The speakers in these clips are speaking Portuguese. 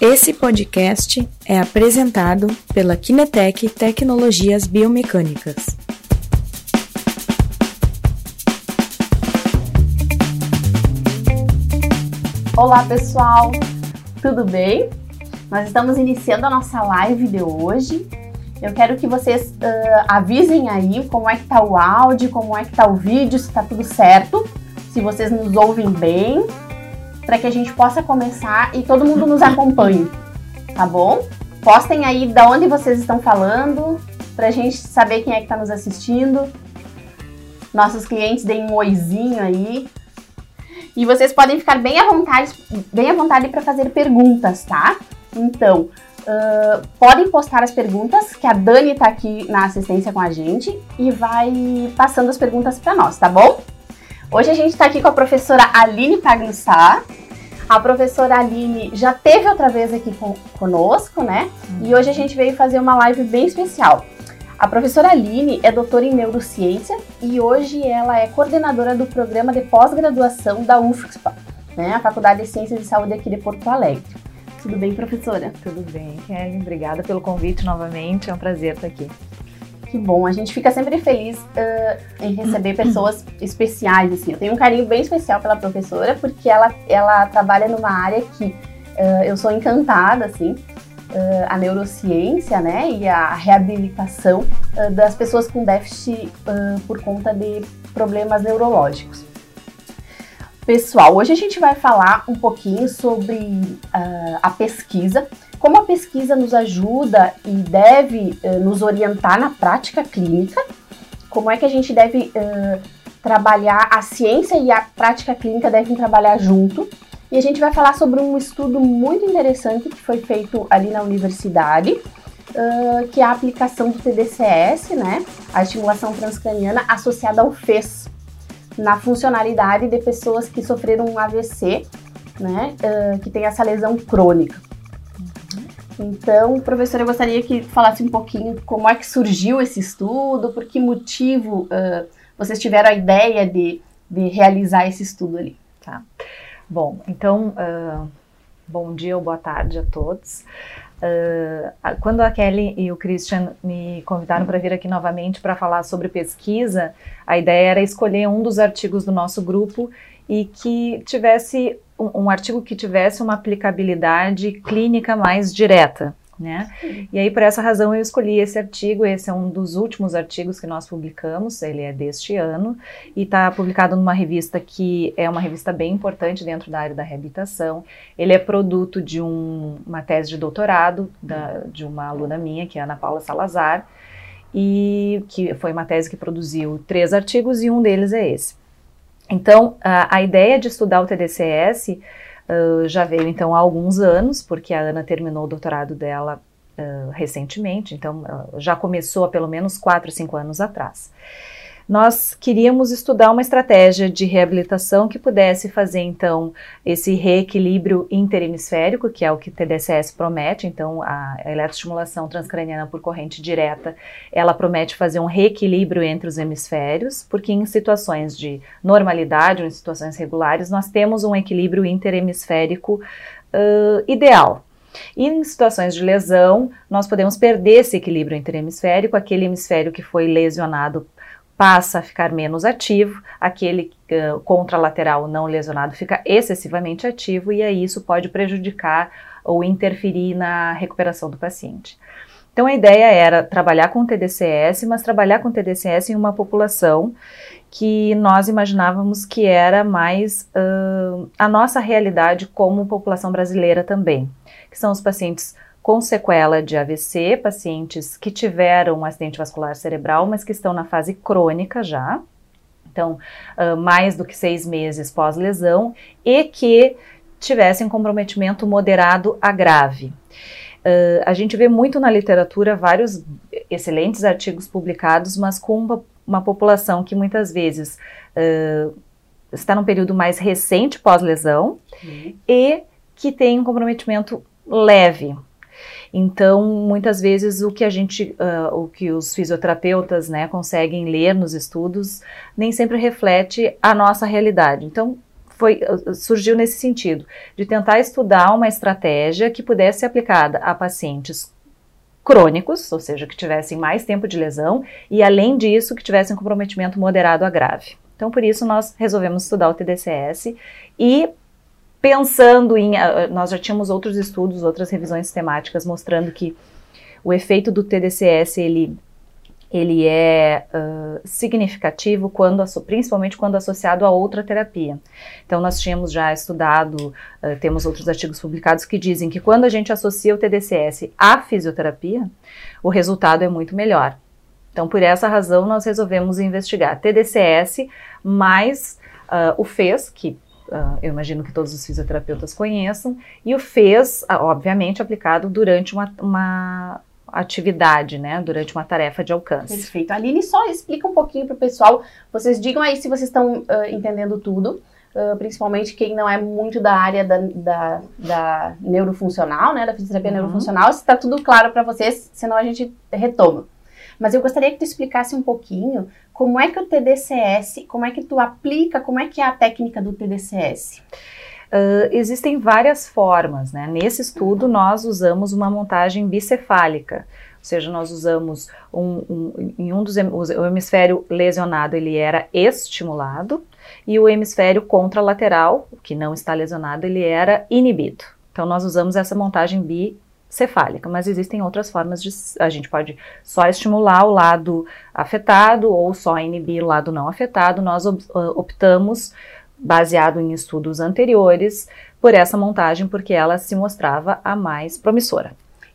Esse podcast é apresentado pela Kinetec Tecnologias Biomecânicas. Olá pessoal, tudo bem? Nós estamos iniciando a nossa live de hoje. Eu quero que vocês uh, avisem aí como é que tá o áudio, como é que tá o vídeo, se tá tudo certo, se vocês nos ouvem bem, para que a gente possa começar e todo mundo nos acompanhe, tá bom? Postem aí da onde vocês estão falando, para a gente saber quem é que está nos assistindo. Nossos clientes deem um oizinho aí. E vocês podem ficar bem à vontade, bem à vontade para fazer perguntas, tá? Então, uh, podem postar as perguntas, que a Dani está aqui na assistência com a gente e vai passando as perguntas para nós, tá bom? Hoje a gente está aqui com a professora Aline Pagnussá. A professora Aline já teve outra vez aqui com, conosco, né? E hoje a gente veio fazer uma live bem especial. A professora Aline é doutora em neurociência e hoje ela é coordenadora do programa de pós-graduação da UFSPA, né? A Faculdade de Ciências de Saúde aqui de Porto Alegre. Tudo bem, professora? Tudo bem, Kelly. Obrigada pelo convite novamente. É um prazer estar aqui. Que bom, a gente fica sempre feliz uh, em receber pessoas especiais, assim. Eu tenho um carinho bem especial pela professora, porque ela, ela trabalha numa área que uh, eu sou encantada, assim, uh, a neurociência, né, e a reabilitação das pessoas com déficit por conta de problemas neurológicos. Pessoal, hoje a gente vai falar um pouquinho sobre a pesquisa como a pesquisa nos ajuda e deve uh, nos orientar na prática clínica, como é que a gente deve uh, trabalhar, a ciência e a prática clínica devem trabalhar junto. E a gente vai falar sobre um estudo muito interessante que foi feito ali na universidade, uh, que é a aplicação do TDCS, né, a estimulação transcraniana associada ao FES, na funcionalidade de pessoas que sofreram um AVC, né, que tem essa lesão crônica. Então, professora, eu gostaria que falasse um pouquinho como é que surgiu esse estudo, por que motivo uh, vocês tiveram a ideia de, de realizar esse estudo ali. Tá. Bom, então, uh, bom dia ou boa tarde a todos. Uh, quando a Kelly e o Christian me convidaram para vir aqui novamente para falar sobre pesquisa, a ideia era escolher um dos artigos do nosso grupo e que tivesse um, um artigo que tivesse uma aplicabilidade clínica mais direta. Né? E aí, por essa razão, eu escolhi esse artigo. Esse é um dos últimos artigos que nós publicamos, ele é deste ano, e está publicado numa revista que é uma revista bem importante dentro da área da reabilitação. Ele é produto de um, uma tese de doutorado da, de uma aluna minha, que é Ana Paula Salazar, e que foi uma tese que produziu três artigos, e um deles é esse. Então, a, a ideia de estudar o TDCS uh, já veio então há alguns anos, porque a Ana terminou o doutorado dela uh, recentemente, então uh, já começou há pelo menos 4, 5 anos atrás nós queríamos estudar uma estratégia de reabilitação que pudesse fazer, então, esse reequilíbrio interhemisférico, que é o que o TDCS promete, então, a eletroestimulação transcraniana por corrente direta, ela promete fazer um reequilíbrio entre os hemisférios, porque em situações de normalidade ou em situações regulares, nós temos um equilíbrio interhemisférico uh, ideal, e em situações de lesão, nós podemos perder esse equilíbrio interhemisférico, aquele hemisfério que foi lesionado passa a ficar menos ativo, aquele uh, contralateral não lesionado fica excessivamente ativo e aí isso pode prejudicar ou interferir na recuperação do paciente. Então a ideia era trabalhar com TDCS, mas trabalhar com TDCS em uma população que nós imaginávamos que era mais uh, a nossa realidade como população brasileira também, que são os pacientes com sequela de AVC, pacientes que tiveram um acidente vascular cerebral, mas que estão na fase crônica já, então uh, mais do que seis meses pós-lesão, e que tivessem comprometimento moderado a grave. Uh, a gente vê muito na literatura vários excelentes artigos publicados, mas com uma, uma população que muitas vezes uh, está num período mais recente pós-lesão uhum. e que tem um comprometimento leve, então, muitas vezes o que a gente, uh, o que os fisioterapeutas, né, conseguem ler nos estudos, nem sempre reflete a nossa realidade. Então, foi, surgiu nesse sentido, de tentar estudar uma estratégia que pudesse ser aplicada a pacientes crônicos, ou seja, que tivessem mais tempo de lesão, e além disso, que tivessem comprometimento moderado a grave. Então, por isso, nós resolvemos estudar o TDCS e pensando em. Nós já tínhamos outros estudos, outras revisões temáticas mostrando que o efeito do TDCS ele ele é uh, significativo quando, principalmente quando associado a outra terapia. Então, nós tínhamos já estudado, uh, temos outros artigos publicados que dizem que quando a gente associa o TDCS à fisioterapia, o resultado é muito melhor. Então, por essa razão, nós resolvemos investigar TDCS mais uh, o FES, que eu imagino que todos os fisioterapeutas conheçam, e o FES, obviamente, aplicado durante uma, uma atividade, né, durante uma tarefa de alcance. Perfeito. Aline, só explica um pouquinho para o pessoal, vocês digam aí se vocês estão uh, entendendo tudo, uh, principalmente quem não é muito da área da, da, da neurofuncional, né, da fisioterapia uhum. neurofuncional, se está tudo claro para vocês, senão a gente retoma. Mas eu gostaria que tu explicasse um pouquinho como é que o TDCS, como é que tu aplica, como é que é a técnica do TDCS. Uh, existem várias formas, né? Nesse estudo, nós usamos uma montagem bicefálica, ou seja, nós usamos um, um, em um dos o hemisfério lesionado ele era estimulado e o hemisfério contralateral, que não está lesionado, ele era inibido. Então nós usamos essa montagem bicefálica, mas existem outras formas de a gente pode só estimular o lado afetado ou só inibir o lado não afetado. Nós optamos baseado em estudos anteriores, por essa montagem, porque ela se mostrava a mais promissora.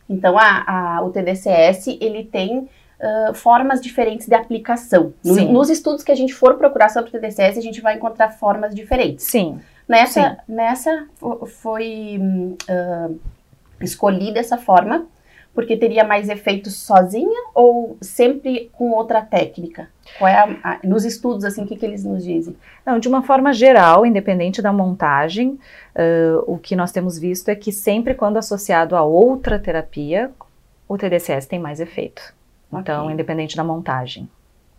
Então, a, a, o TDCS, ele tem uh, formas diferentes de aplicação. No, nos estudos que a gente for procurar sobre o TDCS, a gente vai encontrar formas diferentes. Sim. Nessa, Sim. nessa foi uh, escolhida essa forma porque teria mais efeito sozinha ou sempre com outra técnica? Qual é a, a, nos estudos, assim, o que, que eles nos dizem? Não, de uma forma geral, independente da montagem, uh, o que nós temos visto é que sempre quando associado a outra terapia, o TDCS tem mais efeito. Okay. Então, independente da montagem.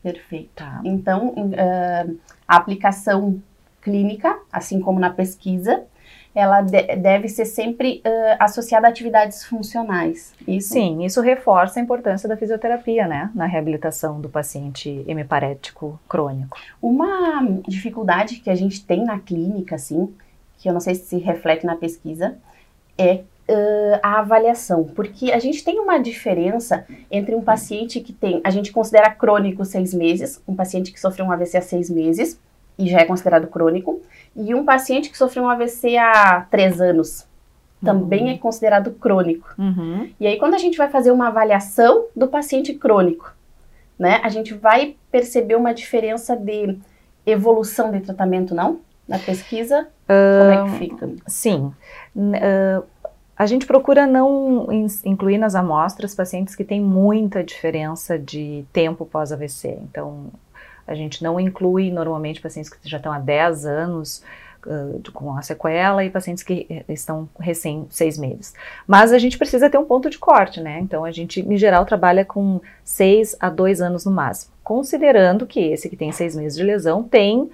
Perfeito. Tá. Então, uh, a aplicação clínica, assim como na pesquisa, ela de deve ser sempre uh, associada a atividades funcionais. Isso? Sim, isso reforça a importância da fisioterapia, né, na reabilitação do paciente hemiparético crônico. Uma dificuldade que a gente tem na clínica, assim, que eu não sei se se reflete na pesquisa, é Uh, a avaliação, porque a gente tem uma diferença entre um paciente que tem, a gente considera crônico seis meses, um paciente que sofreu um AVC há seis meses e já é considerado crônico, e um paciente que sofreu um AVC há três anos também uhum. é considerado crônico. Uhum. E aí, quando a gente vai fazer uma avaliação do paciente crônico, né, a gente vai perceber uma diferença de evolução de tratamento, não? Na pesquisa, uh, como é que fica? Sim. Uh, a gente procura não incluir nas amostras pacientes que têm muita diferença de tempo pós-AVC. Então, a gente não inclui normalmente pacientes que já estão há 10 anos uh, com a sequela e pacientes que eh, estão recém seis meses. Mas a gente precisa ter um ponto de corte, né? Então a gente, em geral, trabalha com 6 a 2 anos no máximo, considerando que esse que tem seis meses de lesão tem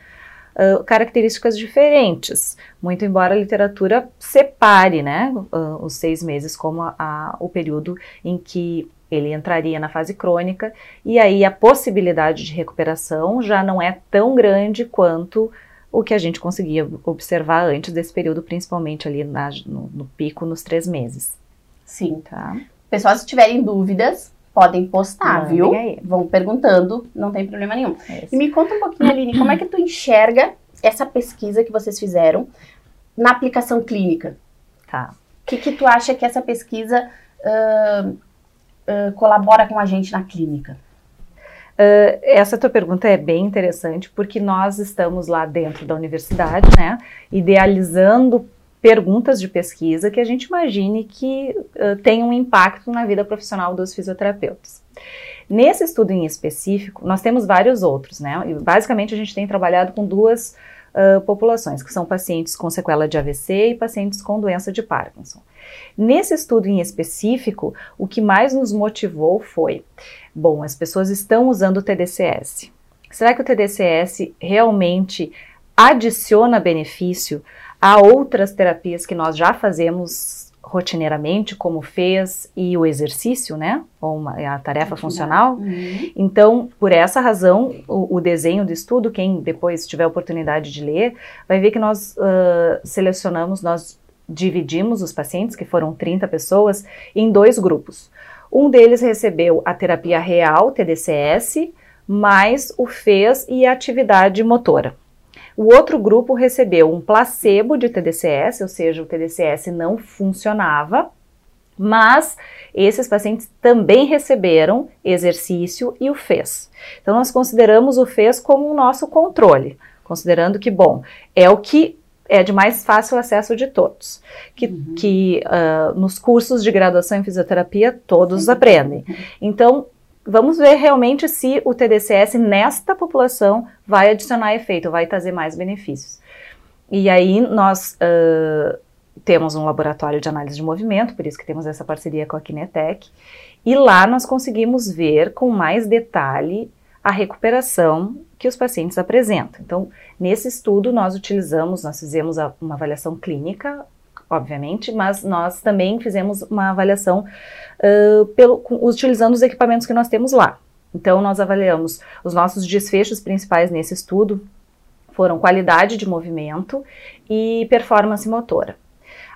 Uh, características diferentes, muito embora a literatura separe né, uh, os seis meses como a, a, o período em que ele entraria na fase crônica e aí a possibilidade de recuperação já não é tão grande quanto o que a gente conseguia observar antes desse período, principalmente ali na, no, no, pico nos três meses. Sim. Tá. Pessoal, se tiverem dúvidas, podem postar, viu? Aí. Vão perguntando, não tem problema nenhum. É e me conta um pouquinho, Aline, como é que tu enxerga essa pesquisa que vocês fizeram na aplicação clínica? Tá. O que, que tu acha que essa pesquisa uh, colabora com a gente na clínica? Uh, essa tua pergunta é bem interessante porque nós estamos lá dentro da universidade, né, idealizando perguntas de pesquisa que a gente imagine que uh, tenham um impacto na vida profissional dos fisioterapeutas. Nesse estudo em específico, nós temos vários outros, né? E basicamente a gente tem trabalhado com duas uh, populações, que são pacientes com sequela de AVC e pacientes com doença de Parkinson. Nesse estudo em específico, o que mais nos motivou foi: bom, as pessoas estão usando o TDCS. Será que o TDCS realmente adiciona benefício a outras terapias que nós já fazemos rotineiramente, como fez e o exercício, né? Ou uma, a tarefa funcional. Uhum. Então, por essa razão, o, o, desenho do estudo, quem depois tiver oportunidade de ler, vai ver que nós uh, selecionamos, nós dividimos os pacientes, que foram 30 pessoas, em dois grupos. Um deles recebeu a terapia real, TDCS, mais o FES e a atividade motora. O outro grupo recebeu um placebo de TDCS, ou seja, o TDCS não funcionava, mas esses pacientes também receberam exercício e o FES. Então, nós consideramos o FES como o nosso controle, considerando que, bom, é o que é de mais fácil acesso de todos, que, uhum. que uh, nos cursos de graduação em fisioterapia todos aprendem. Então, vamos ver realmente se o TDCS nesta população vai adicionar efeito, vai trazer mais benefícios. E aí nós uh, temos um laboratório de análise de movimento, por isso que temos essa parceria com a Kinetec, e lá nós conseguimos ver com mais detalhe a recuperação que os pacientes apresentam. Então, nesse estudo nós utilizamos, nós fizemos uma avaliação clínica obviamente, mas nós também fizemos uma avaliação uh, pelo, utilizando os equipamentos que nós temos lá. Então, nós avaliamos os nossos desfechos principais nesse estudo foram qualidade de movimento e performance motora.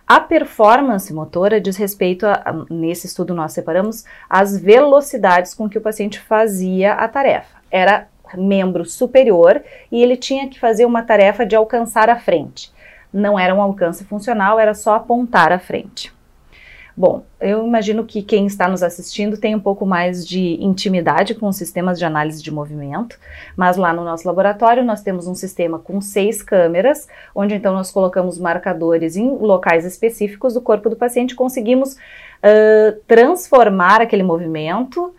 A performance motora diz respeito a, nesse estudo nós separamos as velocidades com que o paciente fazia a tarefa. Era membro superior e ele tinha que fazer uma tarefa de alcançar a frente não era um alcance funcional, era só apontar à frente. Bom, eu imagino que quem está nos assistindo tem um pouco mais de intimidade com os sistemas de análise de movimento, mas lá no nosso laboratório nós temos um sistema com seis câmeras, onde então nós colocamos marcadores em locais específicos do corpo do paciente, conseguimos uh, transformar aquele movimento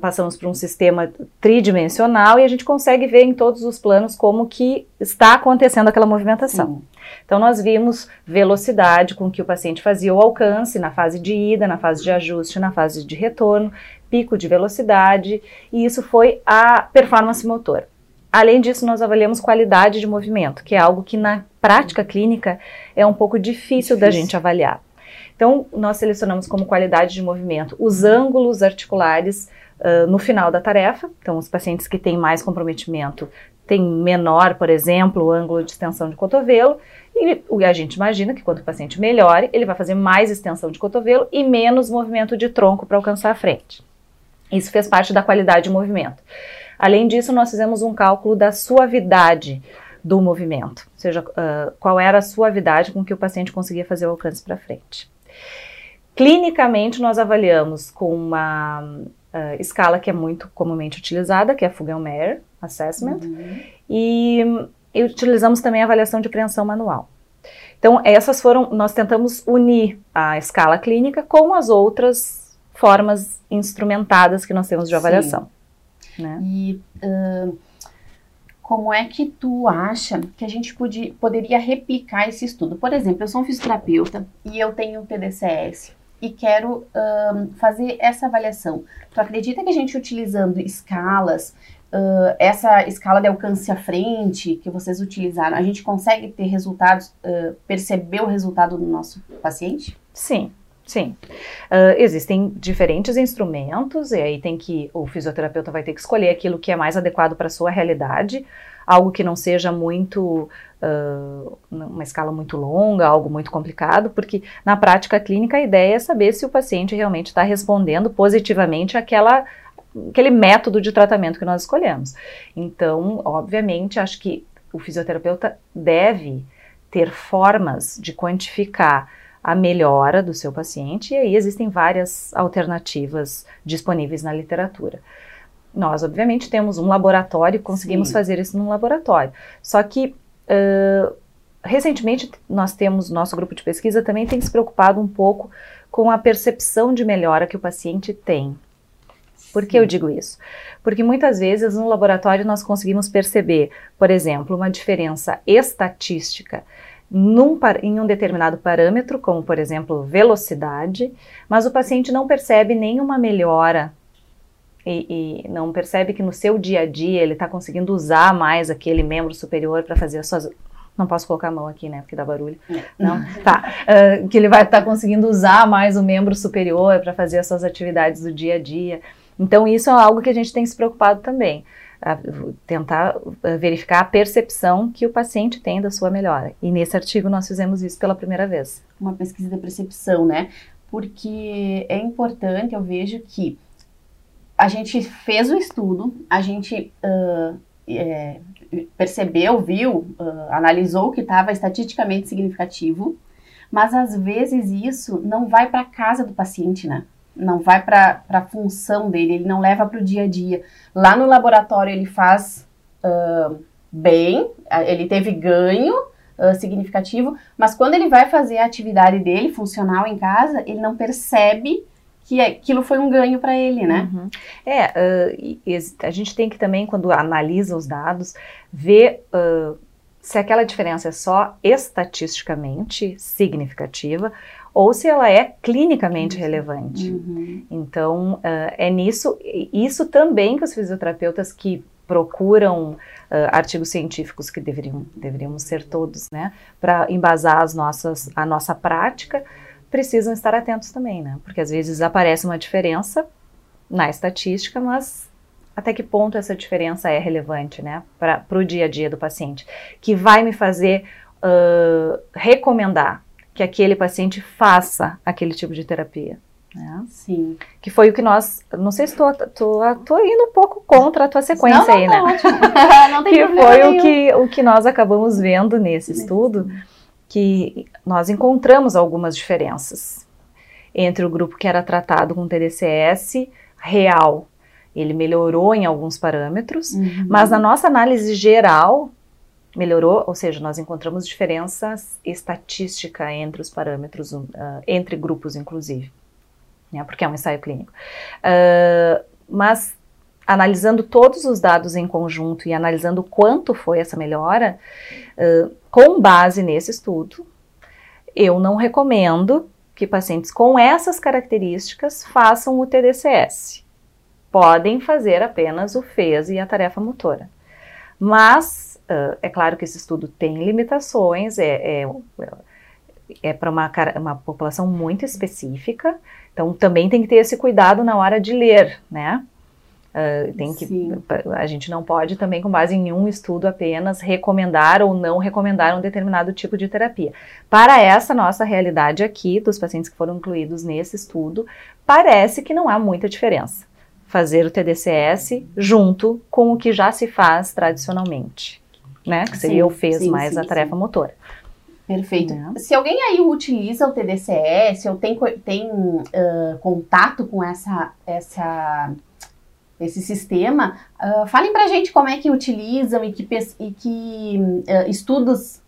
passamos por um sistema tridimensional e a gente consegue ver em todos os planos como que está acontecendo aquela movimentação. Então nós vimos velocidade com que o paciente fazia o alcance na fase de ida, na fase de ajuste, na fase de retorno, pico de velocidade, e isso foi a performance motor. Além disso, nós avaliamos qualidade de movimento, que é algo que na prática clínica é um pouco difícil, difícil. da gente avaliar. Então, nós selecionamos como qualidade de movimento os ângulos articulares uh, no final da tarefa. Então, os pacientes que têm mais comprometimento têm menor, por exemplo, o ângulo de extensão de cotovelo. E a gente imagina que quando o paciente melhore, ele vai fazer mais extensão de cotovelo e menos movimento de tronco para alcançar a frente. Isso fez parte da qualidade de movimento. Além disso, nós fizemos um cálculo da suavidade do movimento, ou seja, uh, qual era a suavidade com que o paciente conseguia fazer o alcance para frente. Clinicamente, nós avaliamos com uma uh, escala que é muito comumente utilizada, que é a Fugel-Meyer Assessment, uhum. e, e, utilizamos também a avaliação de preensão manual. Então, essas foram, nós tentamos unir a escala clínica com as outras formas instrumentadas que nós temos de avaliação. Né? E uh, como é que tu acha que a gente podia, poderia replicar esse estudo? Por exemplo, eu sou um fisioterapeuta e eu tenho um TDCS e quero um, fazer essa avaliação. Tu acredita que a gente utilizando escalas, uh, essa escala de alcance à frente que vocês utilizaram, a gente consegue ter resultados, uh, perceber o resultado do nosso paciente? Sim, Sim. Uh, existem diferentes instrumentos, e aí tem que. O fisioterapeuta vai ter que escolher aquilo que é mais adequado para a sua realidade, algo que não seja muito. Uh, uma escala muito longa, algo muito complicado, porque na prática clínica a ideia é saber se o paciente realmente está respondendo positivamente àquela, aquele método de tratamento que nós escolhemos. Então, obviamente, acho que o fisioterapeuta deve ter formas de quantificar a melhora do seu paciente, e aí existem várias alternativas disponíveis na literatura. Nós, obviamente, temos um laboratório, conseguimos Sim. fazer isso num laboratório. Só que, uh, recentemente, nós temos, nosso grupo de pesquisa também tem se preocupado um pouco com a percepção de melhora que o paciente tem. Por que eu digo isso? Porque muitas vezes no laboratório nós conseguimos perceber, por exemplo, uma diferença estatística num, em um determinado parâmetro, como por exemplo velocidade, mas o paciente não percebe nenhuma melhora e, e, não percebe que no seu dia a dia ele está conseguindo usar mais aquele membro superior para fazer as suas. Não posso colocar a mão aqui, né? Porque dá barulho. É. Não? Tá. Uh, que ele vai estar tá conseguindo usar mais o membro superior para fazer as suas atividades do dia a dia. Então, isso é algo que a gente tem se preocupado também. Tentar verificar a percepção que o paciente tem da sua melhora. E nesse artigo nós fizemos isso pela primeira vez. Uma pesquisa da percepção, né? Porque é importante, eu vejo que a gente fez o estudo, a gente uh, é, percebeu, viu, uh, analisou que estava estatisticamente significativo, mas às vezes isso não vai para a casa do paciente, né? Não vai para a função dele, ele não leva para o dia a dia. Lá no laboratório ele faz uh, bem, ele teve ganho uh, significativo, mas quando ele vai fazer a atividade dele funcional em casa, ele não percebe que aquilo foi um ganho para ele, né? Uhum. É, uh, a gente tem que também, quando analisa os dados, ver se aquela diferença é só estatisticamente significativa ou se ela é clinicamente uhum. relevante. Uhum. Então, uh, é nisso, isso também que os fisioterapeutas que procuram uh, artigos científicos que deveriam, deveríamos ser todos, né, para embasar as nossas, a nossa prática, precisam estar atentos também, né? Porque às vezes aparece uma diferença na estatística, mas até que ponto essa diferença é relevante, né, para o dia a dia do paciente, que vai me fazer uh, recomendar que aquele paciente faça aquele tipo de terapia. Né? Sim. Que foi o que nós. Não sei se estou indo um pouco contra a tua sequência não, aí, né? não tem que foi o que, o que nós acabamos vendo nesse estudo, que nós encontramos algumas diferenças entre o grupo que era tratado com TDCS real. Ele melhorou em alguns parâmetros, uhum. mas na nossa análise geral, melhorou, ou seja, nós encontramos diferenças estatística entre os parâmetros, uh, entre grupos, inclusive, né, porque é um ensaio clínico. Uh, mas analisando todos os dados em conjunto e analisando quanto foi essa melhora, uh, com base nesse estudo, eu não recomendo que pacientes com essas características façam o TDCS. Podem fazer apenas o FES e a tarefa motora. Mas Uh, é claro que esse estudo tem limitações, é, é, é para uma, uma população muito específica, então também tem que ter esse cuidado na hora de ler, né? Uh, tem que, a gente não pode também, com base em um estudo apenas, recomendar ou não recomendar um determinado tipo de terapia. Para essa nossa realidade aqui, dos pacientes que foram incluídos nesse estudo, parece que não há muita diferença fazer o TDCS junto com o que já se faz tradicionalmente né? Que seria sim, o fez sim, mais sim, a tarefa motora. Perfeito. É. Se alguém aí utiliza o TDCS ou tem, tem uh, contato com essa, essa, esse sistema, uh, falem pra gente como é que utilizam e que, e que uh, estudos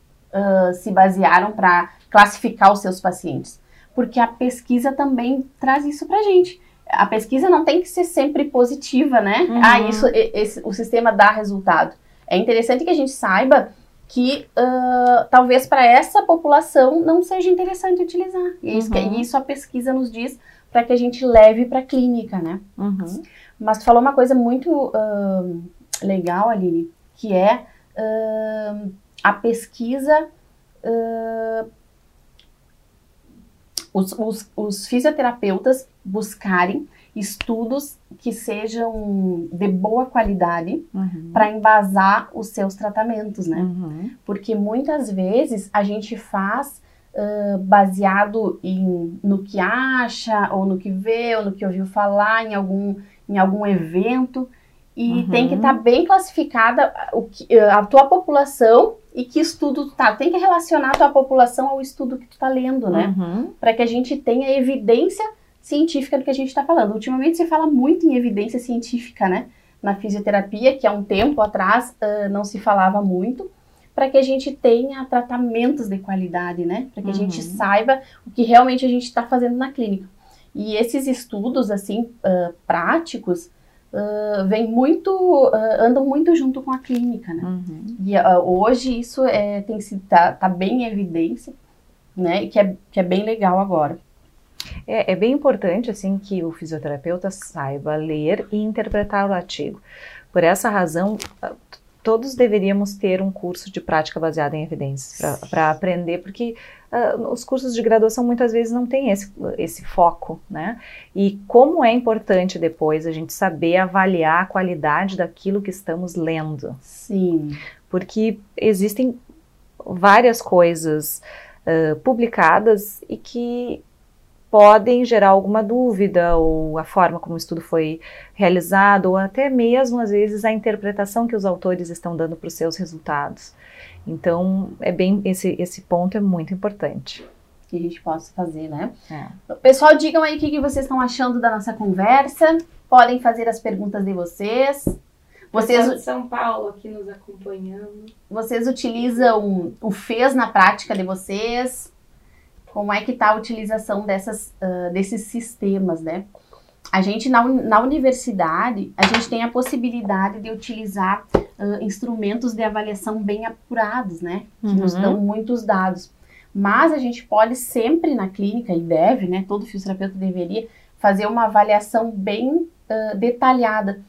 se basearam para classificar os seus pacientes. Porque a pesquisa também traz isso pra gente. A pesquisa não tem que ser sempre positiva, né? Uhum. Ah, isso, esse, o sistema dá resultado. É interessante que a gente saiba que uh, talvez para essa população não seja interessante utilizar. E é isso, uhum. que, isso a pesquisa nos diz para que a gente leve para a clínica, né? Uhum. Mas tu falou uma coisa muito uh, legal, Aline, que é uh, a pesquisa. Os, os, os fisioterapeutas buscarem estudos que sejam de boa qualidade uhum. para embasar os seus tratamentos, né? Uhum. Porque muitas vezes a gente faz uh, baseado em, no que acha, ou no que vê, ou no que ouviu falar em algum, em algum evento, e uhum. tem que estar tá bem classificada o que, a tua população e que estudo tu tá. Tem que relacionar a tua população ao estudo que tu tá lendo, né? Uhum. Para que a gente tenha evidência científica do que a gente está falando. Ultimamente se fala muito em evidência científica, né? Na fisioterapia, que há um tempo atrás uh, não se falava muito, para que a gente tenha tratamentos de qualidade, né? Para que uhum. a gente uhum. saiba o que realmente a gente está fazendo na clínica. E esses estudos, assim, uh, práticos, uh, vem muito, uh, andam muito junto com a clínica, né? Uhum. E hoje isso é, tem se tá, tá bem em evidência, né? Que é, que é bem legal agora. É, é, bem importante assim que o fisioterapeuta saiba ler e interpretar o artigo. Por essa razão, todos deveríamos ter um curso de prática baseada em evidências para aprender, porque uh, os cursos de graduação muitas vezes não têm esse, esse foco, né? E como é importante depois a gente saber avaliar a qualidade daquilo que estamos lendo. Sim. Porque existem várias coisas uh, publicadas e que podem gerar alguma dúvida, ou a forma como o estudo foi realizado, ou até mesmo, às vezes, a interpretação que os autores estão dando para os seus resultados. Então, é bem esse, esse ponto é muito importante. Que a gente possa fazer, né? É. Pessoal, digam aí o que, que vocês estão achando da nossa conversa. Podem fazer as perguntas de vocês. Vocês de São Paulo aqui nos acompanhando. Vocês utilizam o FES na prática de vocês? Como é que está a utilização dessas, uh, desses sistemas, né? A gente, na, na universidade, a gente tem a possibilidade de utilizar uh, instrumentos de avaliação bem apurados, né? Que uhum. nos dão muitos dados. Mas a gente pode sempre na clínica, e deve, né? Todo fisioterapeuta deveria fazer uma avaliação bem uh, detalhada.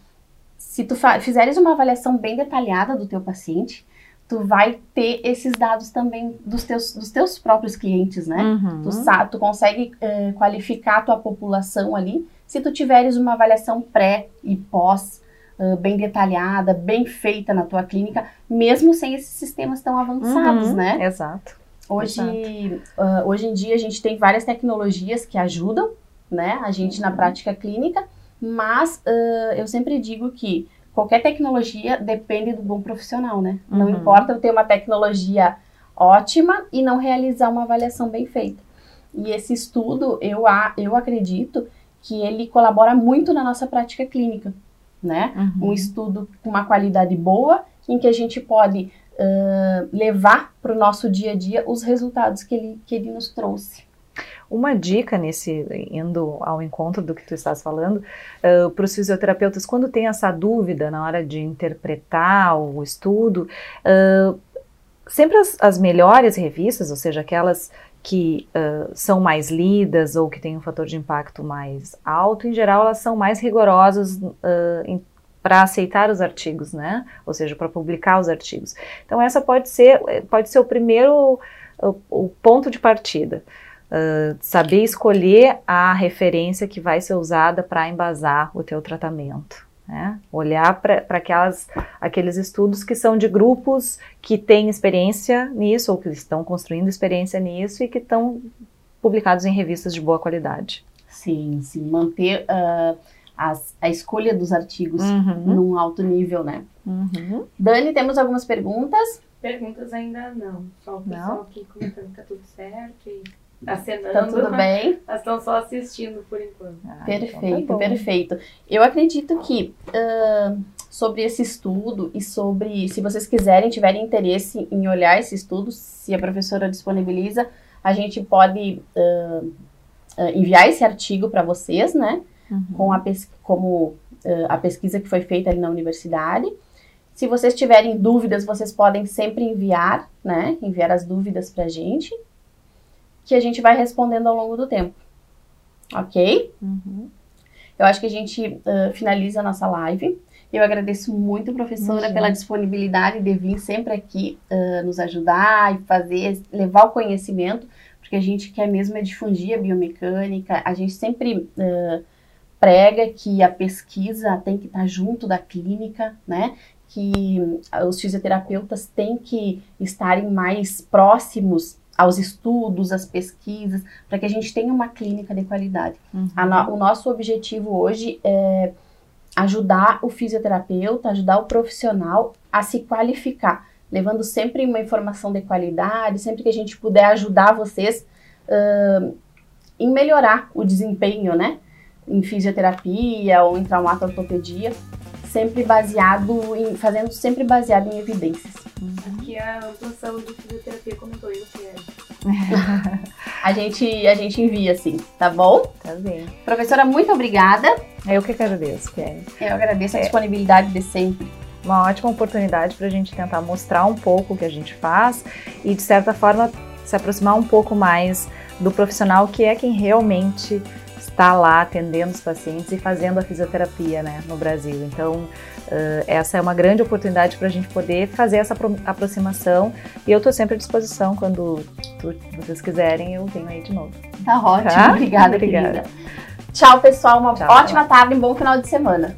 Se tu fizeres uma avaliação bem detalhada do teu paciente, tu vai ter esses dados também dos teus, dos teus próprios clientes, né? Uhum. Tu, sabe, tu consegue uh, qualificar a tua população ali se tu tiveres uma avaliação pré e pós uh, bem detalhada, bem feita na tua clínica, mesmo sem esses sistemas tão avançados, uhum. né? Exato. Hoje, uh, hoje em dia a gente tem várias tecnologias que ajudam, né? A gente na prática clínica, mas eu sempre digo que qualquer tecnologia depende do bom profissional, né? Uhum. Não importa eu ter uma tecnologia ótima e não realizar uma avaliação bem feita. E esse estudo, eu, eu acredito que ele colabora muito na nossa prática clínica, né? Uhum. Um estudo com uma qualidade boa, em que a gente pode uh, levar para o nosso dia a dia os resultados que ele, que ele nos trouxe. Uma dica nesse, indo ao encontro do que tu estás falando, uh, para os fisioterapeutas, quando tem essa dúvida na hora de interpretar o estudo, uh, sempre as, as, melhores revistas, ou seja, aquelas que uh, são mais lidas ou que têm um fator de impacto mais alto, em geral elas são mais rigorosas para aceitar os artigos, né? Ou seja, para publicar os artigos. Então essa pode ser, pode ser o primeiro o, o ponto de partida saber escolher a referência que vai ser usada para embasar o teu tratamento. Né? Olhar para aqueles estudos que são de grupos que têm experiência nisso ou que estão construindo experiência nisso e que estão publicados em revistas de boa qualidade. Sim, sim. Manter uh, as, a escolha dos artigos uhum. num alto nível, né? Uhum. Dani, temos algumas perguntas? Perguntas ainda não. Só o pessoal não? aqui comentando que tá tudo certo e acenando. Tá tudo bem? Elas estão só assistindo por enquanto. Ah, perfeito, então tá perfeito. Eu acredito que uh, sobre esse estudo e sobre, se vocês quiserem, tiverem interesse em olhar esse estudo, se a professora disponibiliza, a gente pode uh, uh, enviar esse artigo para vocês, né? Uhum. Com a como a pesquisa que foi feita ali na universidade. Se vocês tiverem dúvidas, vocês podem sempre enviar, né? Enviar as dúvidas para a gente que a gente vai respondendo ao longo do tempo. Ok? Uhum. Eu acho que a gente uh, finaliza a nossa live. Eu agradeço muito, professora, pela disponibilidade de vir sempre aqui uh, nos ajudar e fazer, levar o conhecimento, porque a gente quer mesmo é difundir a biomecânica. A gente sempre uh, prega que a pesquisa tem que estar junto da clínica, né? Que os fisioterapeutas têm que estarem mais próximos aos estudos, às pesquisas, para que a gente tenha uma clínica de qualidade. Uhum. No, o nosso objetivo hoje é ajudar o fisioterapeuta, ajudar o profissional a se qualificar, levando sempre uma informação de qualidade, sempre que a gente puder ajudar vocês uh, em melhorar o desempenho, né? Em fisioterapia ou em traumato-ortopedia, sempre baseado em, fazendo sempre baseado em evidências. Aqui a atuação de fisioterapia comentou eu que é. a gente a gente envia assim, tá bom? Tá bem. Professora, muito obrigada. Eu que agradeço, Kelly. Eu agradeço a é. disponibilidade de sempre. Uma ótima oportunidade para a gente tentar mostrar um pouco o que a gente faz e, de certa forma, se aproximar um pouco mais do profissional que é quem realmente está lá atendendo os pacientes e fazendo a fisioterapia né, no Brasil. Então, Uh, essa é uma grande oportunidade para a gente poder fazer essa aproximação e eu estou sempre à disposição quando tu, vocês quiserem, eu venho aí de novo. Tá ótimo, tá? obrigada, Obrigada. Querida. Tchau, pessoal, uma Tchau, ótima tarde e um bom final de semana.